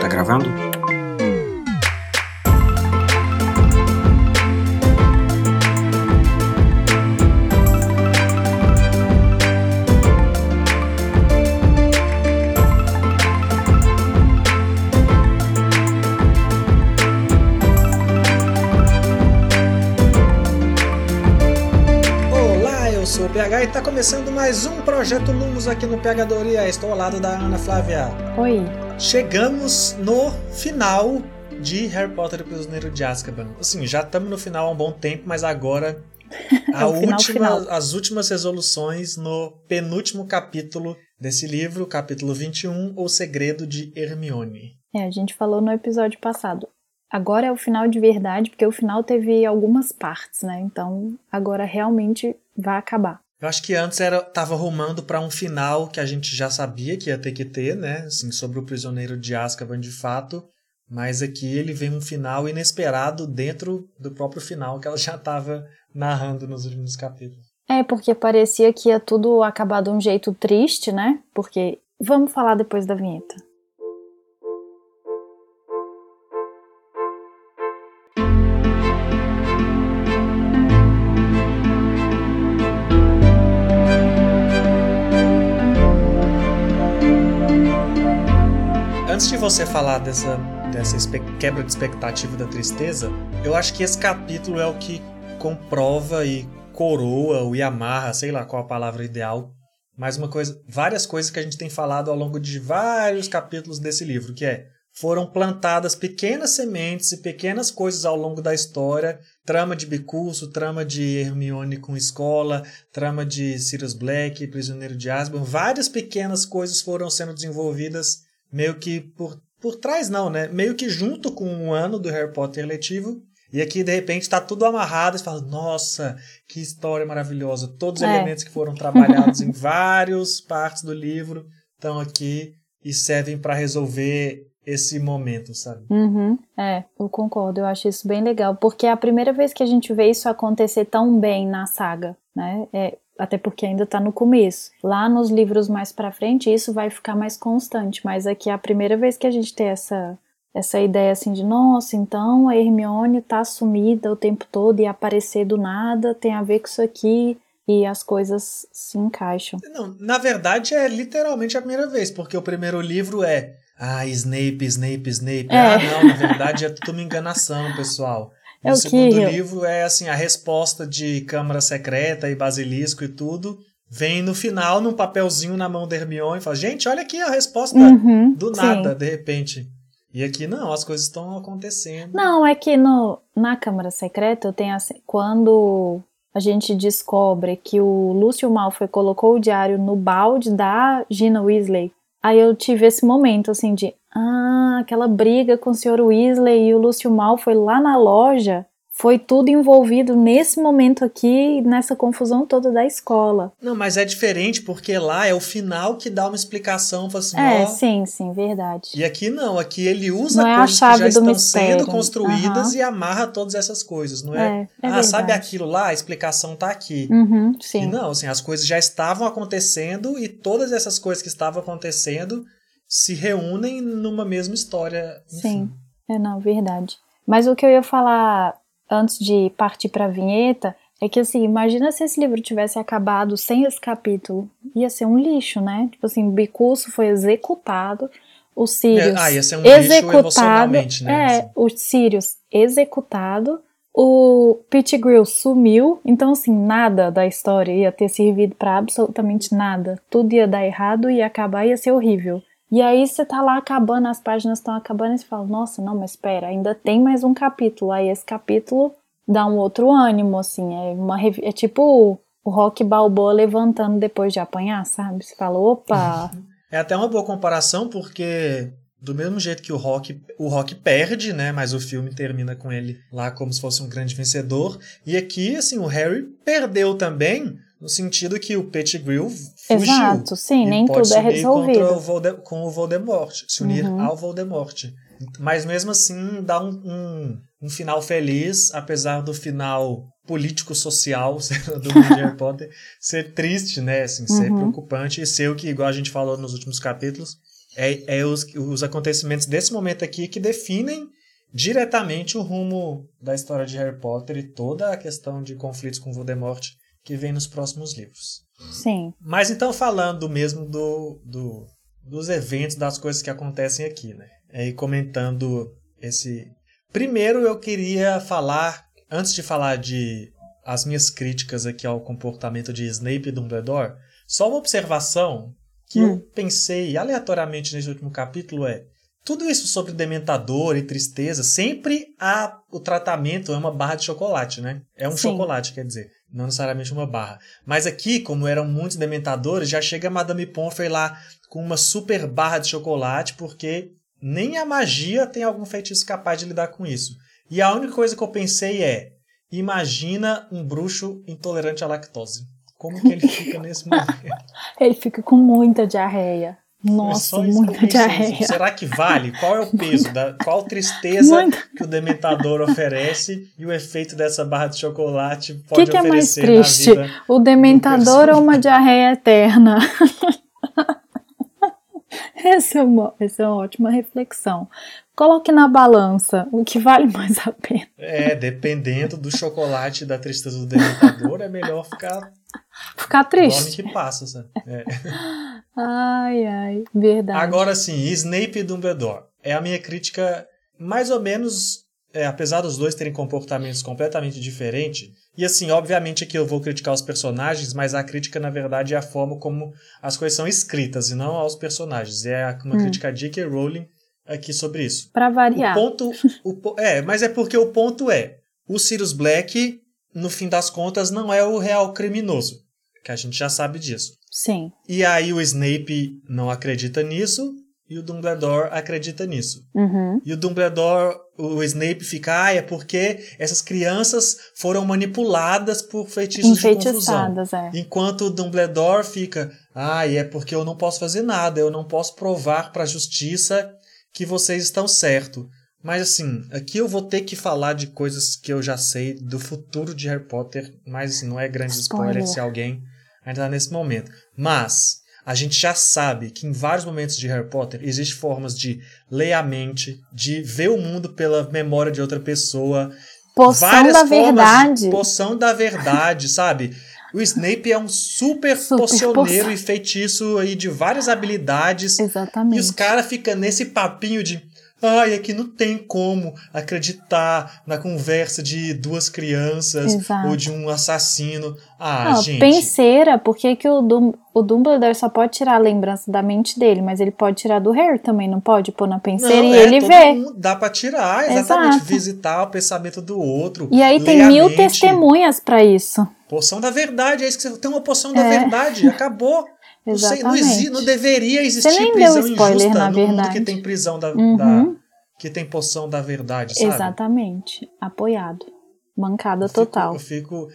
Tá gravando? E está começando mais um Projeto Lumos aqui no Pegadoria. Estou ao lado da Ana Flávia. Oi. Chegamos no final de Harry Potter e o Prisioneiro de Azkaban. Assim, já estamos no final há um bom tempo, mas agora a é última, final. as últimas resoluções no penúltimo capítulo desse livro, capítulo 21, O Segredo de Hermione. É, a gente falou no episódio passado. Agora é o final de verdade, porque o final teve algumas partes, né? Então agora realmente vai acabar. Eu acho que antes era tava rumando para um final que a gente já sabia que ia ter que ter, né? Assim, sobre o prisioneiro de Azkaban de fato, mas aqui ele vem um final inesperado dentro do próprio final que ela já estava narrando nos últimos capítulos. É, porque parecia que ia tudo acabar de um jeito triste, né? Porque vamos falar depois da vinheta. Você falar dessa, dessa quebra de expectativa da tristeza, eu acho que esse capítulo é o que comprova e coroa o Yamaha, sei lá qual a palavra ideal, mais uma coisa, várias coisas que a gente tem falado ao longo de vários capítulos desse livro, que é foram plantadas pequenas sementes e pequenas coisas ao longo da história, trama de Bicurso, trama de Hermione com escola, trama de Sirius Black, Prisioneiro de Azkaban, várias pequenas coisas foram sendo desenvolvidas meio que por, por trás, não, né? Meio que junto com um ano do Harry Potter letivo. E aqui, de repente, está tudo amarrado e fala, nossa, que história maravilhosa. Todos os é. elementos que foram trabalhados em várias partes do livro estão aqui e servem para resolver esse momento, sabe? Uhum, é, eu concordo, eu acho isso bem legal, porque é a primeira vez que a gente vê isso acontecer tão bem na saga, né? É, até porque ainda está no começo. Lá nos livros mais para frente isso vai ficar mais constante, mas aqui é a primeira vez que a gente tem essa essa ideia assim de nossa, então a Hermione tá sumida o tempo todo e aparecer do nada tem a ver com isso aqui e as coisas se encaixam. Não, na verdade é literalmente a primeira vez, porque o primeiro livro é ah, Snape, Snape, Snape. É. Ah, não, na verdade é tudo uma enganação, pessoal. É o segundo livro é assim a resposta de Câmara Secreta e Basilisco e tudo. Vem no final num papelzinho na mão da Hermione e fala: Gente, olha aqui a resposta uhum, do nada, sim. de repente. E aqui não, as coisas estão acontecendo. Não, é que no, na Câmara Secreta eu tenho assim, quando a gente descobre que o Lúcio Malfoy colocou o diário no balde da Gina Weasley, aí eu tive esse momento assim de, ah, aquela briga com o Sr. Weasley e o Lúcio Mal foi lá na loja. Foi tudo envolvido nesse momento aqui, nessa confusão toda da escola. Não, mas é diferente porque lá é o final que dá uma explicação. Assim, é, ó, sim, sim, verdade. E aqui não, aqui ele usa não coisas é que já estão mistério. sendo construídas uhum. e amarra todas essas coisas, não é? é, é ah, verdade. sabe aquilo lá? A explicação tá aqui. Uhum, sim. E não, assim, as coisas já estavam acontecendo e todas essas coisas que estavam acontecendo se reúnem numa mesma história. Enfim. Sim, é não, verdade. Mas o que eu ia falar antes de partir para a vinheta é que assim, imagina se esse livro tivesse acabado sem esse capítulo, ia ser um lixo, né? Tipo assim, o Bicurso foi executado, o Sirius é, ah, ia ser um executado, né? É, assim. o Sirius executado, o Pettigrew sumiu, então assim, nada da história ia ter servido para absolutamente nada. Tudo ia dar errado e acabar ia ser horrível. E aí você tá lá acabando, as páginas estão acabando e você fala, nossa, não, mas espera, ainda tem mais um capítulo. Aí esse capítulo dá um outro ânimo, assim, é, uma, é tipo o Rock Balboa levantando depois de apanhar, sabe? Você fala, opa! É até uma boa comparação, porque do mesmo jeito que o Rock, o Rock perde, né? Mas o filme termina com ele lá como se fosse um grande vencedor. E aqui, assim, o Harry perdeu também, no sentido que o Pettigrew fugiu. Exato, sim, nem tudo é resolvido. O com o Voldemort, se unir uhum. ao Voldemort. Mas mesmo assim dá um, um, um final feliz, apesar do final político-social do Harry Potter ser triste, né? Assim, ser Uhum. preocupante e ser o que, igual a gente falou nos últimos capítulos, é, é os, os acontecimentos desse momento aqui que definem diretamente o rumo da história de Harry Potter e toda a questão de conflitos com Voldemort que vem nos próximos livros. Sim. Mas então falando mesmo do, do- dos eventos, das coisas que acontecem aqui, né? E comentando esse. Primeiro eu queria falar, antes de falar de as minhas críticas aqui ao comportamento de Snape e Dumbledore, só uma observação que Hum. eu pensei aleatoriamente nesse último capítulo é tudo isso sobre dementador e tristeza, sempre há o tratamento é uma barra de chocolate, né? É um Sim. chocolate, quer dizer, não necessariamente uma barra. Mas aqui, como eram muitos dementadores, já chega a Madame Pomfrey lá com uma super barra de chocolate, porque nem a magia tem algum feitiço capaz de lidar com isso. E a única coisa que eu pensei é: imagina um bruxo intolerante à lactose. Como que ele fica nesse momento? Ele fica com muita diarreia. Nossa, muita diarreia. Será que vale? Qual é o peso? Da, qual tristeza Muita. que o dementador oferece e o efeito dessa barra de chocolate pode que, que é mais oferecer triste? na vida? O dementador ou uma diarreia eterna? Essa é, uma, essa é uma ótima reflexão. Coloque na balança o que vale mais a pena. É, dependendo do chocolate da tristeza do dementador, é melhor ficar Ficar dorme triste. que passa. sabe? É. Ai, ai, verdade. Agora sim, Snape Dumbledore. É a minha crítica, mais ou menos, é, apesar dos dois terem comportamentos completamente diferentes. E assim, obviamente aqui eu vou criticar os personagens, mas a crítica, na verdade, é a forma como as coisas são escritas e não aos personagens. É uma Hum. crítica a J.K. Rowling aqui sobre isso. Pra O variar. ponto. o é, mas é porque o ponto é: o Sirius Black, no fim das contas, não é o real criminoso. Que a gente já sabe disso. Sim. E aí o Snape não acredita nisso e o Dumbledore acredita nisso. Uhum. E o Dumbledore, o Snape fica, ah, é porque essas crianças foram manipuladas por feitiços de confusão. É. Enquanto o Dumbledore fica, ah, é porque eu não posso fazer nada, eu não posso provar para a justiça que vocês estão certo. Mas assim, aqui eu vou ter que falar de coisas que eu já sei do futuro de Harry Potter, mas assim, não é grande spoiler, Spoiler. se alguém ainda está nesse momento. Mas a gente já sabe que em vários momentos de Harry Potter existem formas de ler a mente, de ver o mundo pela memória de outra pessoa, Poção várias da formas verdade. de poção da verdade, sabe? O Snape é um super, Super pocioneiro poção. e feitiço aí de várias habilidades. Exatamente. E os caras ficam nesse papinho de. Ai, aqui não tem como acreditar na conversa de duas crianças Exato. ou de um assassino. Ah, Não, gente. penseira, por que, que o, Dum o Dumbledore só pode tirar a lembrança da mente dele, mas ele pode tirar do Harry também, não pode pôr na Não, penseira e é, ele vê. dá pra tirar, exatamente. Exato. Visitar o pensamento do outro. E aí tem mil testemunhas pra isso. Poção da verdade, é isso que você tem uma poção da É. verdade, acabou. Não, sei, não, exi- Exatamente. não deveria existir nem deu prisão spoiler, injusta na no mundo verdade. que tem prisão da, Uhum. da- que tem poção da verdade, sabe? Exatamente. Apoiado. Mancada Eu fico- total. Eu fico,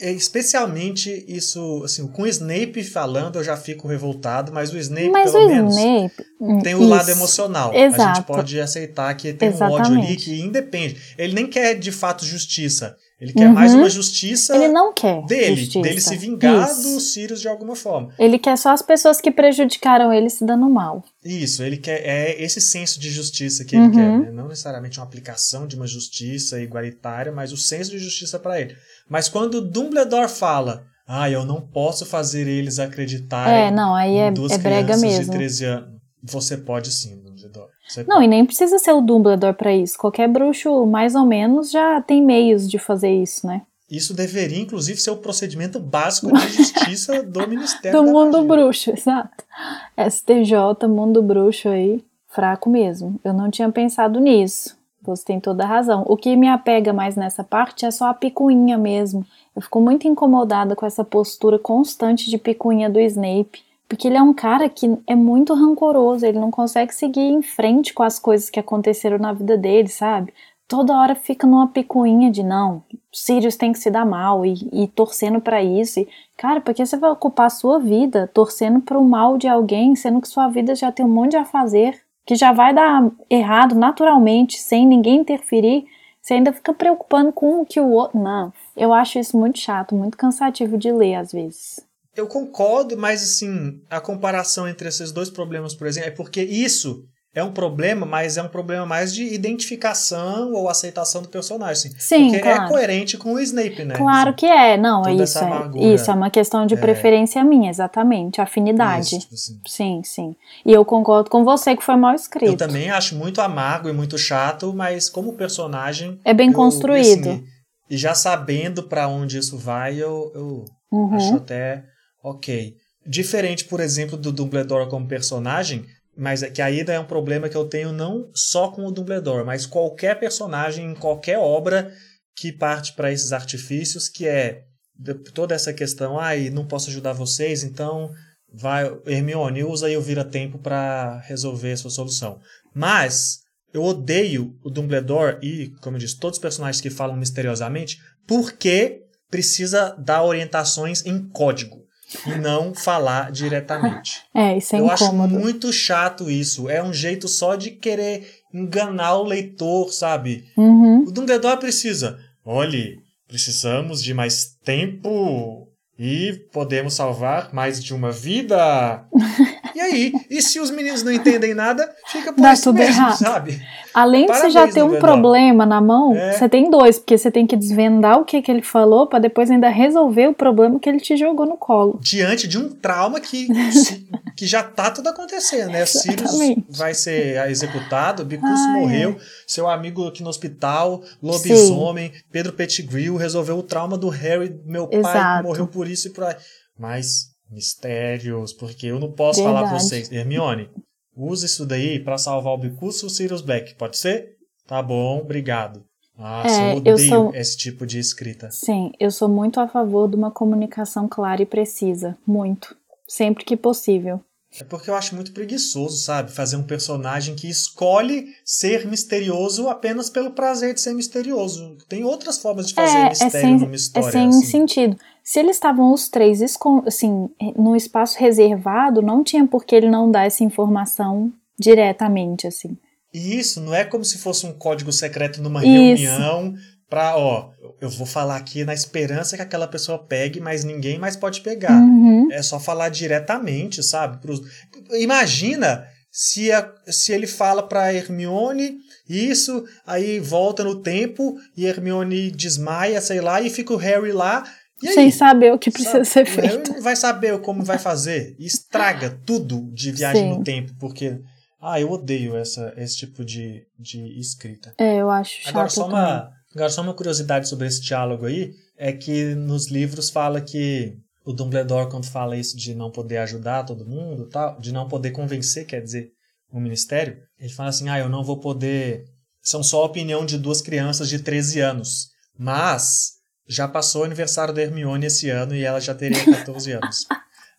é, especialmente isso, assim, com o Snape falando, eu já fico revoltado, mas o Snape Mas pelo o menos Snape. tem o isso. lado emocional. A Exato. gente pode aceitar que tem um ódio ali Exatamente. que independe. Ele nem quer de fato justiça. Ele quer Uhum. mais uma justiça Ele não quer dele, justiça. dele se vingar Isso. dos Sirius de alguma forma. Ele quer só as pessoas que prejudicaram ele se dando mal. Isso, ele quer é esse senso de justiça que Uhum. ele quer, né? não necessariamente uma aplicação de uma justiça igualitária, mas o senso de justiça para ele. Mas quando o Dumbledore fala, ah, eu não posso fazer eles acreditarem É, não, aí é, duas é brega mesmo. de 13 anos, você pode sim, Dumbledore. Você Não, e nem precisa ser o Dumbledore pra isso. Qualquer bruxo, mais ou menos, já tem meios de fazer isso, né? Isso deveria, inclusive, ser o procedimento básico de justiça do Ministério Do mundo Magia. bruxo, exato. STJ, mundo bruxo aí, fraco mesmo. Eu não tinha pensado nisso. Você tem toda a razão. O que me apega mais nessa parte é só a picuinha mesmo. Eu fico muito incomodada com essa postura constante de picuinha do Snape. Porque ele é um cara que é muito rancoroso, ele não consegue seguir em frente com as coisas que aconteceram na vida dele, sabe? Toda hora fica numa picuinha de não, Sirius tem que se dar mal e, e torcendo pra isso. E, cara, por que você vai ocupar a sua vida torcendo pro mal de alguém, sendo que sua vida já tem um monte a fazer? que já vai dar errado naturalmente, sem ninguém interferir, você ainda fica preocupando com o que o outro. Não, eu acho isso muito chato, muito cansativo de ler às vezes. Eu concordo, mas assim, a comparação entre esses dois problemas, por exemplo, é porque isso é um problema, mas é um problema mais de identificação ou aceitação do personagem. Assim. Sim, porque claro. é coerente com o Snape, né? Claro Assim, que é, não, é isso. É, isso é uma questão de É. preferência minha, exatamente, afinidade. isso, assim. Sim, sim. E eu concordo com você que foi mal escrito. Eu também acho muito amargo e muito chato, mas como personagem. É bem eu- construído. assim, e já sabendo pra onde isso vai, eu, eu Uhum. acho até ok. Diferente, por exemplo, do Dumbledore como personagem, mas é que ainda é um problema que eu tenho não só com o Dumbledore, mas qualquer personagem em qualquer obra que parte para esses artifícios, que é toda essa questão, ai, não posso ajudar vocês, então vai Hermione usa aí o vira-tempo para resolver a sua solução. Mas eu odeio o Dumbledore e, como eu disse, todos os personagens que falam misteriosamente, porque precisa dar orientações em código e não falar diretamente. É, isso é eu acho incômodo. muito chato isso. É um jeito só de querer enganar o leitor, sabe? Uhum. O Dumbledore precisa. Olhe, precisamos de mais tempo e podemos salvar mais de uma vida. e aí? E se os meninos não entendem nada, fica por Dá isso tudo mesmo, errado. sabe? Além de você já ter um problema na mão, É. você tem dois, porque você tem que desvendar o que, que ele falou pra depois ainda resolver o problema que ele te jogou no colo. Diante de um trauma que, que já tá tudo acontecendo, né? Sirius vai ser executado, Bicus morreu, seu amigo aqui no hospital, lobisomem, Pedro Pettigrew resolveu o trauma do Harry, meu pai Exato. morreu por isso e por aí. Mas mistérios, porque eu não posso falar pra Verdade. vocês. Hermione, use isso daí pra salvar o Bicus e o Sirius Black, pode ser? Tá bom, obrigado. Nossa, É, eu eu odeio sou- esse tipo de escrita. Sim, eu sou muito a favor de uma comunicação clara e precisa. Muito. Sempre que possível. É porque eu acho muito preguiçoso, sabe? Fazer um personagem que escolhe ser misterioso apenas pelo prazer de ser misterioso. Tem outras formas de fazer É, é mistério sem, numa é história. sem assim. sentido. Se eles estavam os três assim, num espaço reservado, não tinha por que ele não dar essa informação diretamente, assim. E isso não é como se fosse um código secreto numa Isso. reunião pra, ó, eu vou falar aqui na esperança que aquela pessoa pegue, mas ninguém mais pode pegar. Uhum. É só falar diretamente, sabe? Pros... Imagina se, a- se ele fala pra Hermione isso, aí volta no tempo e Hermione desmaia, sei lá, e fica o Harry lá. Sem saber o que precisa Sabe? ser feito. não vai saber como vai fazer. E estraga tudo de viagem Sim. no tempo, porque. Ah, eu odeio essa, esse tipo de, de escrita. É, eu acho chato Agora só, também. uma, agora, só uma curiosidade sobre esse diálogo aí: é que nos livros fala que o Dumbledore, quando fala isso de não poder ajudar todo mundo, tal, de não poder convencer, quer dizer, o ministério, ele fala assim: ah, eu não vou poder. São só a opinião de duas crianças de 13 anos. Mas já passou o aniversário da Hermione esse ano e ela já teria 14 anos.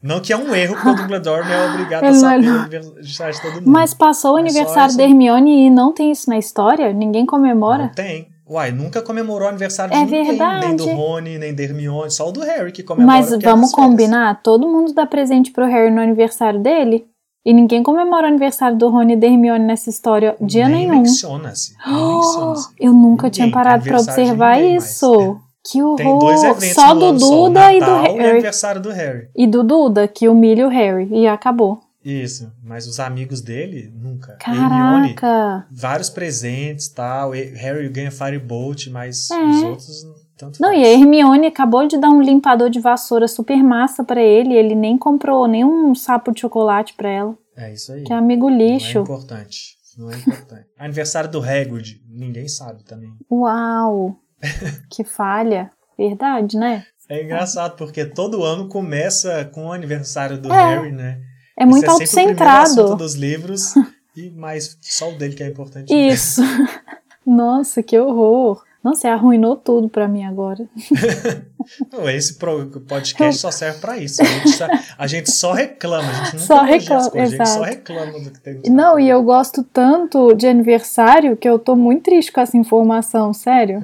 Não que é um erro, porque o Dumbledore não é obrigado a Ele saber o aniversário de todo mundo. Mas passou o É aniversário isso. da Hermione e não tem isso na história? Ninguém comemora? Não tem. Uai, nunca comemorou o aniversário É de ninguém. verdade. Nem do Rony, nem da Hermione. Só o do Harry que comemora. Mas é vamos combinar? Todo mundo dá presente pro Harry no aniversário dele? E ninguém comemora o aniversário do Rony e da Hermione nessa história dia Nem nenhum. menciona-se. Nem menciona-se. Eu nunca Ninguém, tinha parado de observar ninguém mais. Que horror! Tem dois eventos só do ano só, Duda e do Natal e Harry. aniversário do Harry. E do Duda, que humilha o Harry. E acabou. Isso. Mas os amigos dele, nunca. Hermione, Caraca! vários presentes e tal. Harry ganha Firebolt, mas É. os outros, tanto Não, faz. e a Hermione acabou de dar um limpador de vassoura super massa pra ele. Ele nem comprou nenhum sapo de chocolate pra ela. É isso aí. Que é amigo Não é lixo. importante. Não é importante. Aniversário do Hagrid, ninguém sabe também. Uau! que falha. Verdade, né? É engraçado, porque todo ano começa com o aniversário do É. Harry, né? É muito Esse é autocentrado. dos livros, e mas só o dele que é importante. Isso. Nossa, que horror. Nossa, arruinou tudo pra mim agora. Não, esse podcast só serve pra isso. A gente, só, a gente só reclama, a gente Só reclama, coisas, gente só exato. reclama do que tem. Não, e eu gosto tanto de aniversário que eu tô muito triste com essa informação, sério.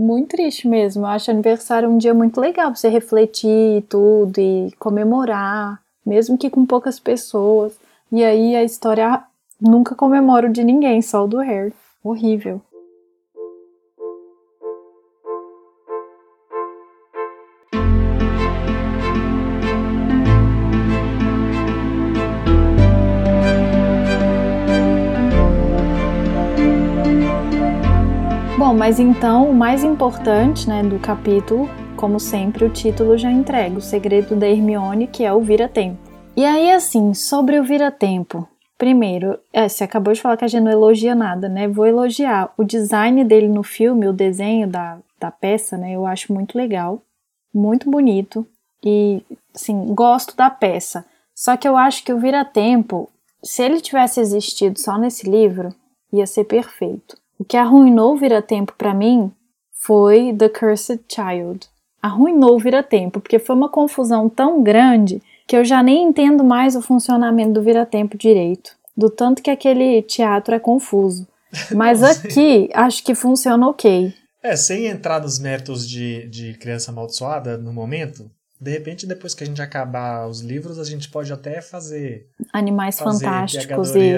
Muito triste mesmo. Eu acho aniversário um dia muito legal pra você refletir e tudo e comemorar, mesmo que com poucas pessoas. E aí a história nunca comemoro de ninguém, só o do Harry. Horrível. Mas então o mais importante né, do capítulo, como sempre, o título já entrega: O Segredo da Hermione, que é o Vira-Tempo. E aí, assim, sobre o Vira-Tempo. Primeiro, é, você acabou de falar que a gente não elogia nada, né? Vou elogiar. O design dele no filme, o desenho da, da peça, né? Eu acho muito legal, muito bonito. E, assim, gosto da peça. Só que eu acho que o Vira-Tempo, se ele tivesse existido só nesse livro, ia ser perfeito. O que arruinou o vira-tempo para mim foi The Cursed Child. Arruinou o vira-tempo, porque foi uma confusão tão grande que eu já nem entendo mais o funcionamento do vira-tempo direito. Do tanto que aquele teatro é confuso. Mas aqui, acho que funciona ok. É, sem entrar nos métodos de, de criança amaldiçoada no momento, de repente, depois que a gente acabar os livros, a gente pode até fazer. Animais fazer fantásticos e.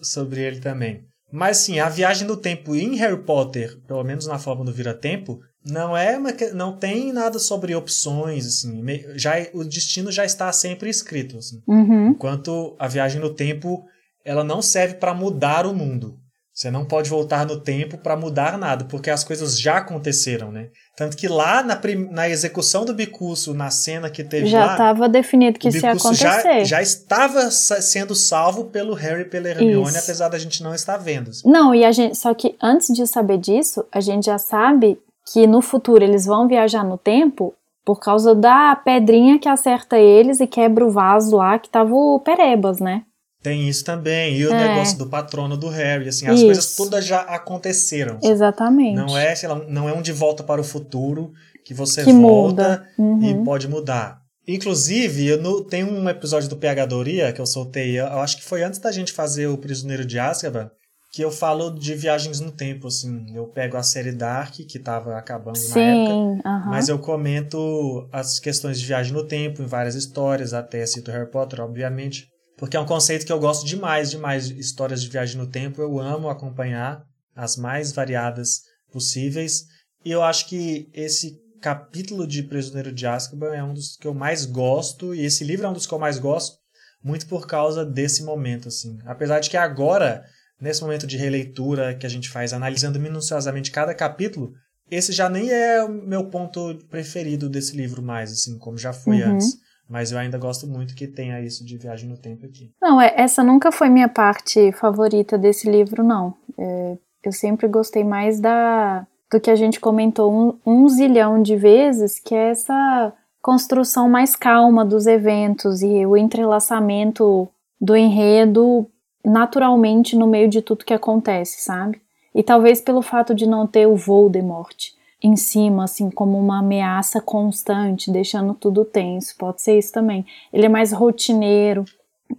Sobre ele também. Mas sim, a viagem no tempo em Harry Potter, pelo menos na forma do vira-tempo, não é não tem nada sobre opções assim já o destino já está sempre escrito assim. uhum. enquanto a viagem no tempo ela não serve para mudar o mundo você não pode voltar no tempo para mudar nada, porque as coisas já aconteceram, né? Tanto que lá na, na execução do Bicurso, na cena que teve já lá... Já estava definido que isso ia acontecer. Já, já estava sendo salvo pelo Harry e pela Hermione, isso. apesar da gente não estar vendo. Não, e a gente... Só que antes de saber disso, a gente já sabe que no futuro eles vão viajar no tempo por causa da pedrinha que acerta eles e quebra o vaso lá que tava o Perebas, né? Tem isso também. E o é. negócio do patrono do Harry, assim, as isso. coisas todas já aconteceram. Exatamente. Não é, sei lá, não é um de volta para o futuro que você que volta uhum. e pode mudar. Inclusive, eu no, tem um episódio do Pegadoria que eu soltei, eu acho que foi antes da gente fazer o Prisioneiro de Azkaban, que eu falo de viagens no tempo, assim. Eu pego a série Dark, que estava acabando Sim, na época, uh -huh. mas eu comento as questões de viagem no tempo em várias histórias, até cito Harry Potter, obviamente. Porque é um conceito que eu gosto demais, demais. Histórias de viagem no tempo, eu amo acompanhar as mais variadas possíveis. E eu acho que esse capítulo de Prisioneiro de Azkaban é um dos que eu mais gosto, e esse livro é um dos que eu mais gosto, muito por causa desse momento, assim. Apesar de que agora, nesse momento de releitura que a gente faz, analisando minuciosamente cada capítulo, esse já nem é o meu ponto preferido desse livro mais, assim, como já foi uhum. antes. Mas eu ainda gosto muito que tenha isso de viagem no tempo aqui. Não, é, essa nunca foi minha parte favorita desse livro, não. É, eu sempre gostei mais da do que a gente comentou um, um zilhão de vezes, que é essa construção mais calma dos eventos e o entrelaçamento do enredo naturalmente no meio de tudo que acontece, sabe? E talvez pelo fato de não ter o Voldemort em cima, assim, como uma ameaça constante, deixando tudo tenso. Pode ser isso também. Ele é mais rotineiro.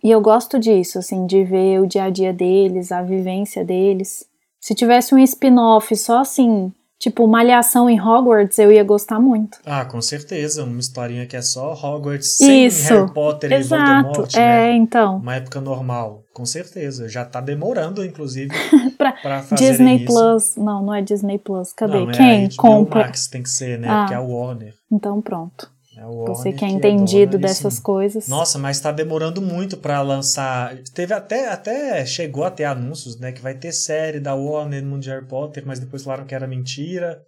E eu gosto disso, assim, de ver o dia a dia deles, a vivência deles. Se tivesse um spin-off só assim, Tipo, Malhação em Hogwarts, eu ia gostar muito. Ah, com certeza. Uma historinha que é só Hogwarts sem Isso. Harry Potter Exato. e Voldemort, né? É, então. Uma época normal. Com certeza. Já tá demorando, inclusive, pra, pra fazer Disney isso. Plus. Não, não é Disney Plus. Cadê? Não, Quem é compra? Max tem que ser, né? Ah. Porque é a Warner. Então pronto. É o Warner Você que é que entendido é dona, dessas assim, coisas. Nossa, mas tá demorando muito para lançar. Teve até, até chegou a ter anúncios, né? Que vai ter série da Warner no mundo de Harry Potter, mas depois falaram que era mentira.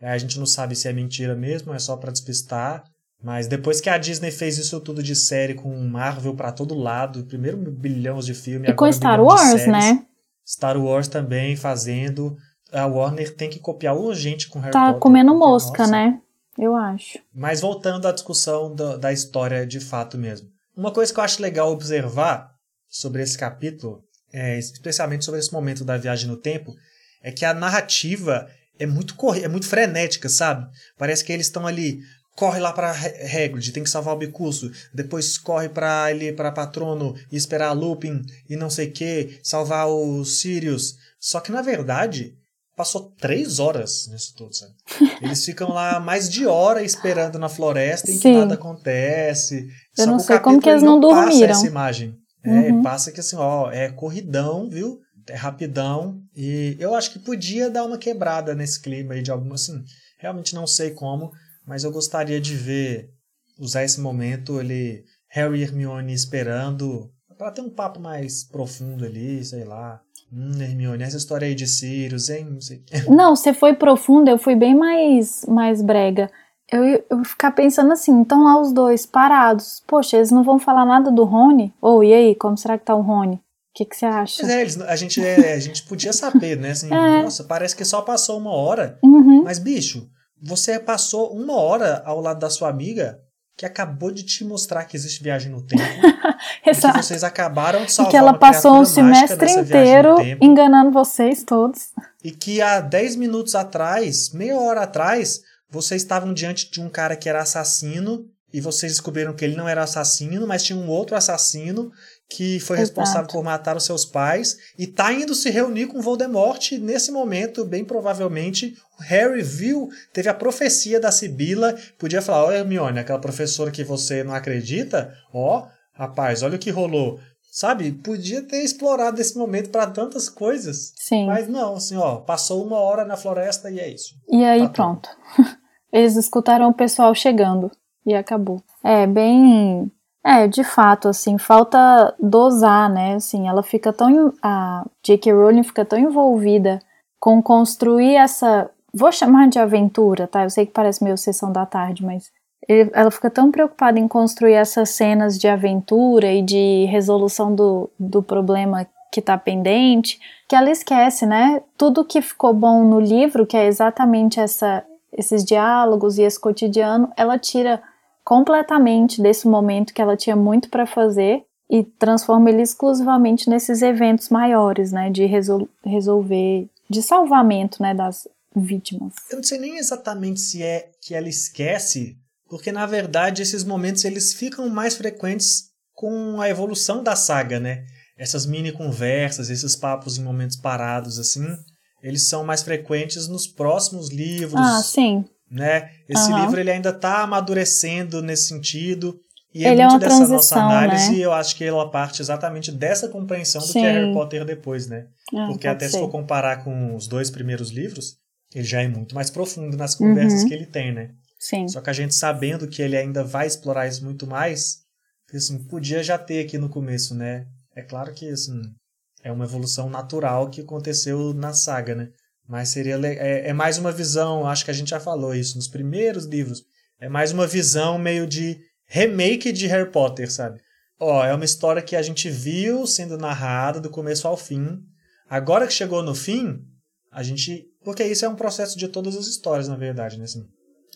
É, a gente não sabe se é mentira mesmo, é só para despistar. Mas depois que a Disney fez isso tudo de série com Marvel para todo lado, primeiro bilhões de filmes, e com Star Wars, né? Star Wars também fazendo. A Warner tem que copiar urgente com Harry tá Potter. Tá comendo mosca, nossa. né? Eu acho. Mas voltando à discussão da história de fato mesmo. Uma coisa que eu acho legal observar sobre esse capítulo, é, especialmente sobre esse momento da viagem no tempo, é que a narrativa é muito é muito frenética, sabe? Parece que eles estão ali, corre lá para Hagrid, tem que salvar o Bicurso, depois corre para ali para Patrono e esperar a Lupin e não sei que, salvar o Sirius. Só que na verdade passou três horas nisso tudo, sabe? Eles ficam lá mais de hora esperando na floresta em que nada acontece. Eu não sei como que eles não, não dormiram. essa imagem. É, Uhum. passa que assim, ó, é corridão, viu? É rapidão. E eu acho que podia dar uma quebrada nesse clima aí de alguma, assim, realmente não sei como, mas eu gostaria de ver, usar esse momento, ele, Harry e Hermione esperando, pra ter um papo mais profundo ali, sei lá. Hum, Hermione, essa história aí de Sirius, hein? Não sei. Não, você foi profunda, eu fui bem mais, mais brega. Eu ia eu ficar pensando assim, estão lá os dois parados. Poxa, eles não vão falar nada do Rony? Ou e aí, como será que tá o Rony? O que, que você acha? Mas é, eles- a, gente, é, a gente podia saber, né? Assim, É. Nossa, parece que só passou uma hora. Uhum. Mas, bicho, você passou uma hora ao lado da sua amiga que acabou de te mostrar que existe viagem no tempo. e que Exato. vocês acabaram de E salvar que ela passou um semestre inteiro enganando vocês todos. E que há 10 minutos atrás, meia hora atrás, vocês estavam diante de um cara que era assassino e vocês descobriram que ele não era assassino, mas tinha um outro assassino que foi Exato. responsável por matar os seus pais e tá indo se reunir com Voldemort. E nesse momento, bem provavelmente, Harry viu, teve a profecia da Sibila, podia falar: "Ó, Hermione, aquela professora que você não acredita, ó, rapaz, olha o que rolou". Sabe? Podia ter explorado esse momento para tantas coisas. Sim. Mas não, assim, ó, passou uma hora na floresta e é isso. E aí Tá pronto. Eles escutaram o pessoal chegando e acabou. É bem, é, de fato assim, falta dosar, né? Assim, ela fica tão a J.K. Rowling fica tão envolvida com construir essa, vou chamar de aventura, tá? Eu sei que parece meio sessão da tarde, mas ele- ela fica tão preocupada em construir essas cenas de aventura e de resolução do, do problema que tá pendente, que ela esquece, né? Tudo que ficou bom no livro, que é exatamente essa, esses diálogos e esse cotidiano, ela tira completamente desse momento que ela tinha muito para fazer e transforma ele exclusivamente nesses eventos maiores, né? De resol resolver, de salvamento, né? Das vítimas. Eu não sei nem exatamente se é que ela esquece, porque na verdade esses momentos eles ficam mais frequentes com a evolução da saga, né? Essas mini conversas, esses papos em momentos parados assim, eles são mais frequentes nos próximos livros, Ah, sim. né? Esse Aham. livro ele ainda está amadurecendo nesse sentido. E Ele é é muito uma dessa nossa transição, análise, né? eu acho que ela parte exatamente dessa compreensão do que Sim. é Harry Potter depois, né? Ah, Porque até se ser. for comparar com os dois primeiros livros, ele já é muito mais profundo nas conversas Uhum. que ele tem, né? Sim. Só que a gente sabendo que ele ainda vai explorar isso muito mais, assim, podia já ter aqui no começo, né? É claro que assim, é uma evolução natural que aconteceu na saga, né? Mas seria é, é mais uma visão, acho que a gente já falou isso nos primeiros livros. É mais uma visão meio de remake de Harry Potter, sabe? Ó, é uma história que a gente viu sendo narrada do começo ao fim. Agora que chegou no fim, a gente. Porque isso é um processo de todas as histórias, na verdade, né? Assim,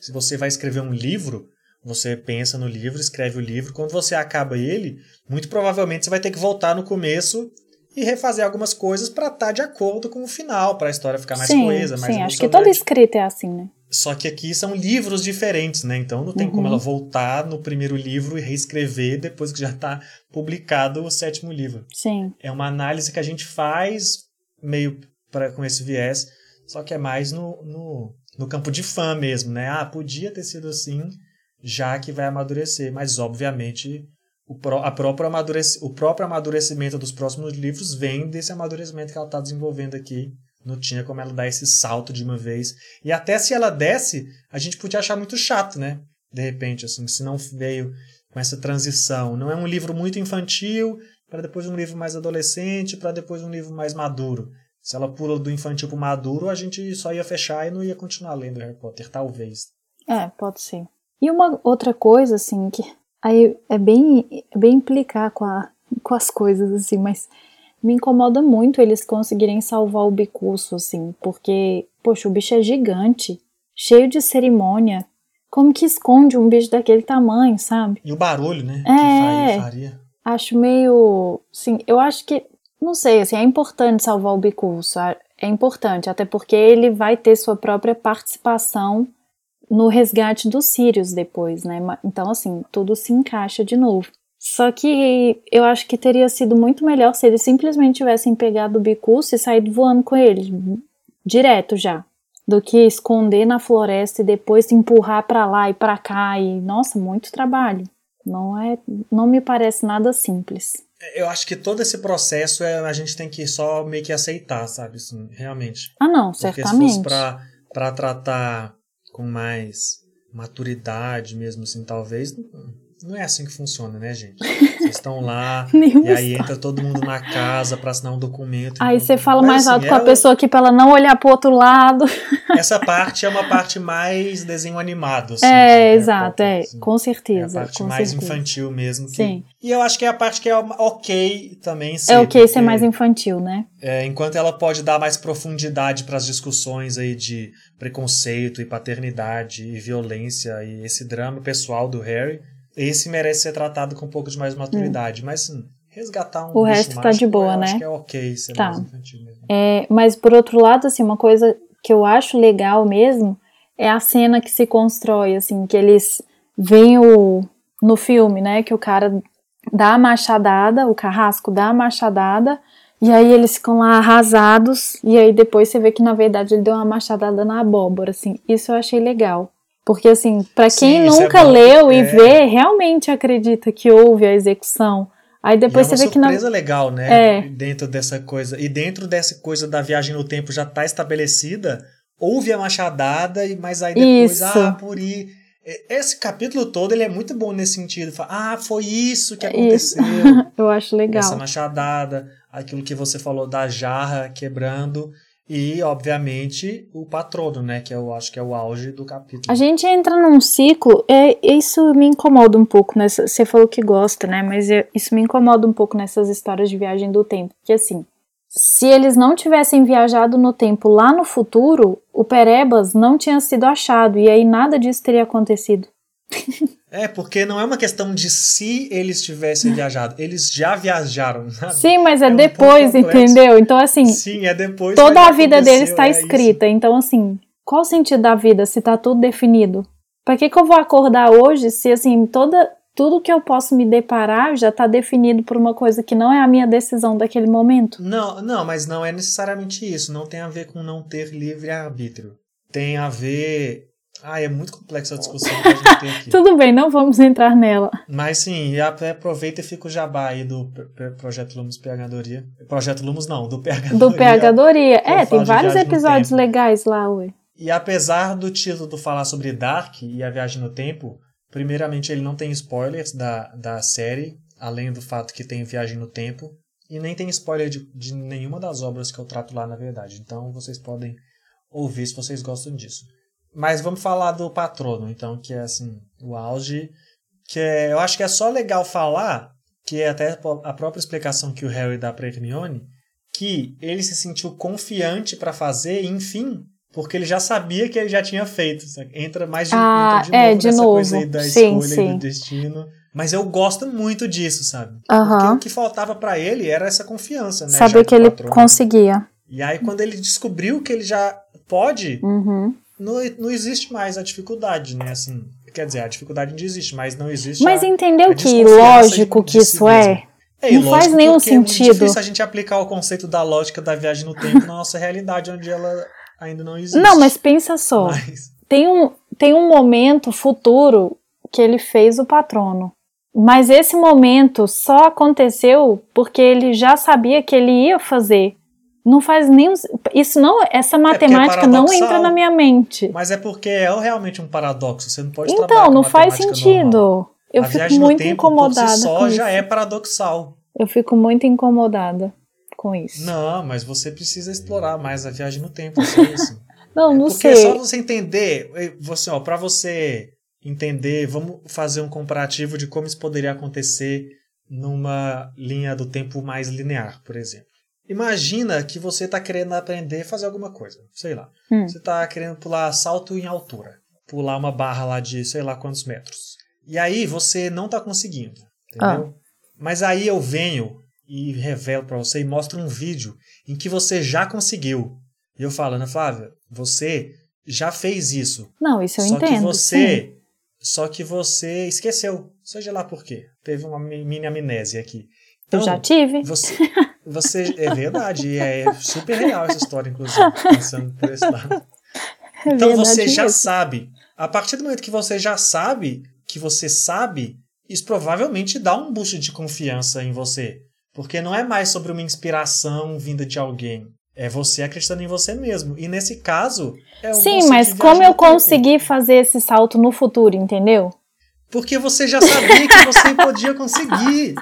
se você vai escrever um livro, você pensa no livro, escreve o livro. Quando você acaba ele, muito provavelmente você vai ter que voltar no começo e refazer algumas coisas para estar de acordo com o final, para a história ficar mais sim, coesa, mais sim. Acho que toda escrita é assim, né? Só que aqui são livros diferentes, né? Então não tem como Uhum. ela voltar no primeiro livro e reescrever depois que já está publicado o sétimo livro. Sim. É uma análise que a gente faz meio pra, com esse viés, só que é mais no, no, no campo de fã mesmo, né? Ah, podia ter sido assim, já que vai amadurecer. Mas, obviamente, o, pró- a própria amadurec- o próprio amadurecimento dos próximos livros vem desse amadurecimento que ela está desenvolvendo aqui. Não tinha como ela dar esse salto de uma vez. E até se ela desse, a gente podia achar muito chato, né? De repente, assim, se não veio com essa transição. Não é um livro muito infantil, para depois um livro mais adolescente, para depois um livro mais maduro. Se ela pula do infantil para maduro, a gente só ia fechar e não ia continuar lendo Harry Potter, talvez. É, pode ser. E uma outra coisa, assim, que aí é bem, é bem implicar com, a, com as coisas, assim, mas me incomoda muito eles conseguirem salvar o bicurso, assim, porque, poxa, o bicho é gigante, cheio de cerimônia. Como que esconde um bicho daquele tamanho, sabe? E o barulho, né? É. Que faria. Acho meio. Sim, eu acho que. Não sei, assim, é importante salvar o bicurso. É importante, até porque ele vai ter sua própria participação no resgate dos Sirius depois, né? Então, assim, tudo se encaixa de novo. Só que eu acho que teria sido muito melhor se eles simplesmente tivessem pegado o bicurso e saído voando com ele, direto já. Do que esconder na floresta e depois empurrar pra lá e pra cá. E, nossa, muito trabalho. Não é, não me parece nada simples. Eu acho que todo esse processo é, a gente tem que só meio que aceitar, sabe? Assim, realmente. Ah, não, Porque certamente. se fosse pra, pra tratar com mais maturidade mesmo, assim, talvez. Não é assim que funciona, né, gente? Vocês estão lá, e aí entra todo mundo na casa pra assinar um documento. Aí então- você fala mais assim, alto com a pessoa aqui pra ela não olhar pro outro lado. Essa parte é uma parte mais desenho animado, assim. é, né, exato, é, assim. com É a certeza. parte mais certeza. infantil mesmo. que- Sim. E eu acho que é a parte que é ok também ser. É o que ser mais infantil, né? é, enquanto ela pode dar mais profundidade para as discussões aí de preconceito e paternidade e violência e esse drama pessoal do Harry, esse merece ser tratado com um pouco de mais maturidade. Mas assim, resgatar um Hum. O resto tá mágico, de boa, né? Acho que é ok ser Tá. mais infantil mesmo. É, mas por outro lado, assim, uma coisa que eu acho legal mesmo é a cena que se constrói, assim, que eles veem o no filme, né, que o cara dá a machadada, o carrasco dá a machadada, e aí eles ficam lá arrasados, e aí depois você vê que na verdade ele deu uma machadada na abóbora, assim. Isso eu achei legal. Porque assim, pra quem Sim, isso é nunca bom, leu e é. vê, realmente acredita que houve a execução. Aí depois e é você uma vê que na surpresa legal, né? É. Dentro dessa coisa. E dentro dessa coisa da viagem no tempo já está estabelecida, houve a machadada, e- mas aí depois, Isso. ah, por ir. E- Esse capítulo todo ele é muito bom nesse sentido. Ah, foi isso que Isso. aconteceu. eu acho legal. Essa machadada, aquilo que você falou da jarra quebrando. E, obviamente, o patrono, né? Que eu acho que é o auge do capítulo. A gente entra num ciclo, é, isso me incomoda um pouco nessa. Você falou que gosta, né? Mas é- isso me incomoda um pouco nessas histórias de viagem do tempo. Porque assim, se eles não tivessem viajado no tempo lá no futuro, o Perebas não tinha sido achado. E aí nada disso teria acontecido. É, porque não é uma questão de se eles tivessem viajado. Eles já viajaram. sabe? Sim, mas é, É depois, entendeu? Então, assim, Sim, é depois. toda a vida deles está é isso. escrita. Então, assim, qual o sentido da vida se tá tudo definido? Pra que, que eu vou acordar hoje se, assim, toda, tudo que eu posso me deparar já tá definido por uma coisa que não é a minha decisão daquele momento? Não, não, mas não é necessariamente isso. Não tem a ver com não ter livre-arbítrio. Tem a ver. Ah, é muito complexa a discussão que a gente tem aqui. Tudo bem, não vamos entrar nela. Mas sim, e até aproveita e fica o jabá aí do Projeto Lumos Pegadoria. Projeto Lumos não, do PH Do Pegadoria. eu É, tem vários episódios legais lá, ué. E apesar do título falar sobre Dark e a viagem no tempo, primeiramente ele não tem spoilers da, da série, além do fato que tem viagem no tempo, e nem tem spoiler de, de nenhuma das obras que eu trato lá, na verdade. Então vocês podem ouvir se vocês gostam disso. Mas vamos falar do patrono, então, que é assim, o auge, que é, eu acho que é só legal falar, que é até a própria explicação que o Harry dá para Hermione, que ele se sentiu confiante para fazer, e, enfim, porque ele já sabia que ele já tinha feito. Entra mais de, Ah, entra de é, novo de nessa novo. coisa aí da Sim, escolha e sim. do destino. Mas eu gosto muito disso, sabe? Porque Aham. o que faltava para ele era essa confiança, né? Saber que ele conseguia. E aí, quando ele descobriu que ele já pode, Uhum. Não, não existe mais a dificuldade, né? Assim, quer dizer, a dificuldade ainda existe, mas não existe Mas a, entendeu a que lógico de- que de si isso mesmo. é? É, Não faz nenhum É sentido. muito difícil a gente aplicar o conceito da lógica da viagem no tempo na nossa realidade, onde ela ainda não existe. Não, mas pensa só. Mas- Tem um, tem um momento futuro que ele fez o patrono. Mas esse momento só aconteceu porque ele já sabia que ele ia fazer. Não faz nenhum. Isso não. Essa matemática não É paradoxal. entra na minha mente. Mas é porque é realmente um paradoxo. Você não pode Então, não faz sentido. normal. Eu a fico muito tempo, incomodada por si só com já isso. é paradoxal. Eu fico muito incomodada com isso. Não, mas você precisa explorar mais a viagem no tempo, é só isso. Não, não Porque sei. só você entender, você, ó, para você entender, vamos fazer um comparativo de como isso poderia acontecer numa linha do tempo mais linear, por exemplo. Imagina que você está querendo aprender a fazer alguma coisa, sei lá. Hum. Você está querendo pular salto em altura, pular uma barra lá de sei lá quantos metros. E aí você não está conseguindo, entendeu? Mas aí eu venho e revelo para você e mostro um vídeo em que você já conseguiu. E eu falo, Ana Flávia, você já fez isso. Não, isso eu só entendo. que sim. você, só que você esqueceu. Seja lá por quê. Teve uma mi- mini amnésia aqui. Eu Então, já tive. você, você é verdade, é super real essa história, inclusive, pensando por esse lado. É Então você já sabe. A partir do momento que você já sabe que você sabe, isso provavelmente dá um boost de confiança em você. Porque não é mais sobre uma inspiração vinda de alguém. É você acreditando em você mesmo. E nesse caso, é Sim, mas como eu consegui fazer esse salto no futuro, entendeu? Porque você já sabia que você podia conseguir.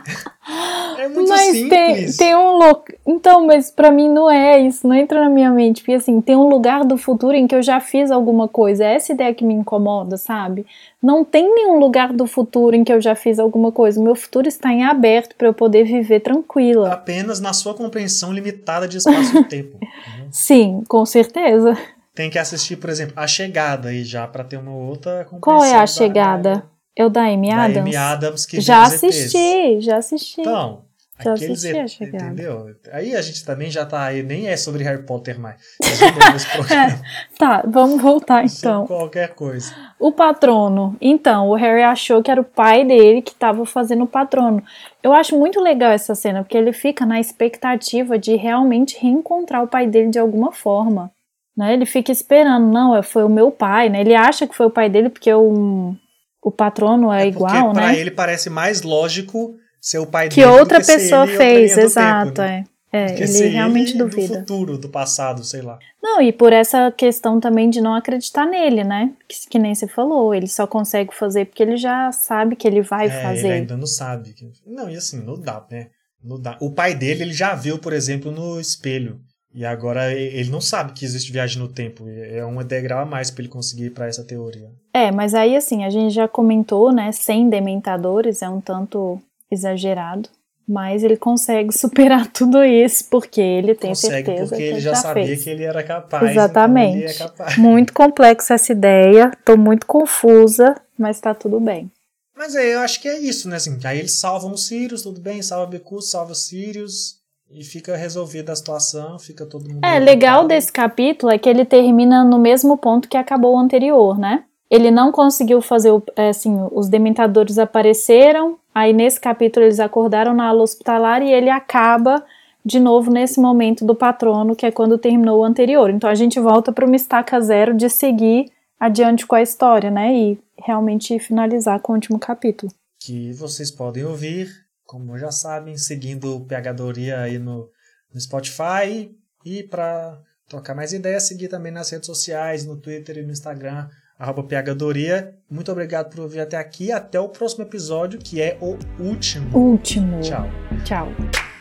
É muito mas simples. Tem, tem um local. Então, mas para mim não é isso, não entra na minha mente. Porque assim, tem um lugar do futuro em que eu já fiz alguma coisa. É essa ideia que me incomoda, sabe? Não tem nenhum lugar do futuro em que eu já fiz alguma coisa. O meu futuro está em aberto para eu poder viver tranquila. Apenas na sua compreensão limitada de espaço e tempo. Uhum. Sim, com certeza. Tem que assistir, por exemplo, A Chegada aí já para ter uma outra compreensão. Qual é a chegada? Da eu da Amy Adams? Da Amy Adams que Já assisti, já assisti. Então, já aqueles assisti entendeu? Aí a gente também já tá aí, nem é sobre Harry Potter mais. é, tá, vamos voltar então. qualquer coisa. O patrono. Então, o Harry achou que era o pai dele que estava fazendo o patrono. Eu acho muito legal essa cena, porque ele fica na expectativa de realmente reencontrar o pai dele de alguma forma. Né? Ele fica esperando, não, foi o meu pai, né? Ele acha que foi o pai dele porque o o patrono é, é igual, né? Para ele parece mais lógico ser o pai que dele outra pessoa fez, exato, tempo, né? é. É, ele realmente ele duvida. Do futuro, do passado, sei lá. Não, e por essa questão também de não acreditar nele, né? Que, que nem você falou, ele só consegue fazer porque ele já sabe que ele vai é, fazer. Ele ainda não sabe. Não, e assim, não dá, né? Não dá. O pai dele, ele já viu, por exemplo, no espelho. E agora ele não sabe que existe viagem no tempo. É um degrau a mais para ele conseguir ir para essa teoria. É, mas aí assim, a gente já comentou, né? Sem dementadores é um tanto exagerado. Mas ele consegue superar tudo isso porque ele tem consegue certeza porque que ele já, já sabia fez. que ele era capaz. Exatamente. Então ele é capaz. Muito complexa essa ideia. Tô muito confusa, mas tá tudo bem. Mas aí eu acho que é isso, né? Assim, aí eles salvam os Sirius, tudo bem, salva Becus, salva os Sirius e fica resolvida a situação, fica todo mundo. É, legal desse capítulo é que ele termina no mesmo ponto que acabou o anterior, né? Ele não conseguiu fazer, é, assim, os dementadores apareceram, aí nesse capítulo eles acordaram na ala hospitalar e ele acaba de novo nesse momento do patrono, que é quando terminou o anterior. Então a gente volta para uma estaca zero de seguir adiante com a história, né? E realmente finalizar com o último capítulo. Que vocês podem ouvir como já sabem, seguindo o Pegadoria aí no, no Spotify. E para trocar mais ideias, seguir também nas redes sociais, no Twitter e no Instagram, arroba Pegadoria. Muito obrigado por ouvir até aqui. Até o próximo episódio, que é o último. Último. Tchau. Tchau.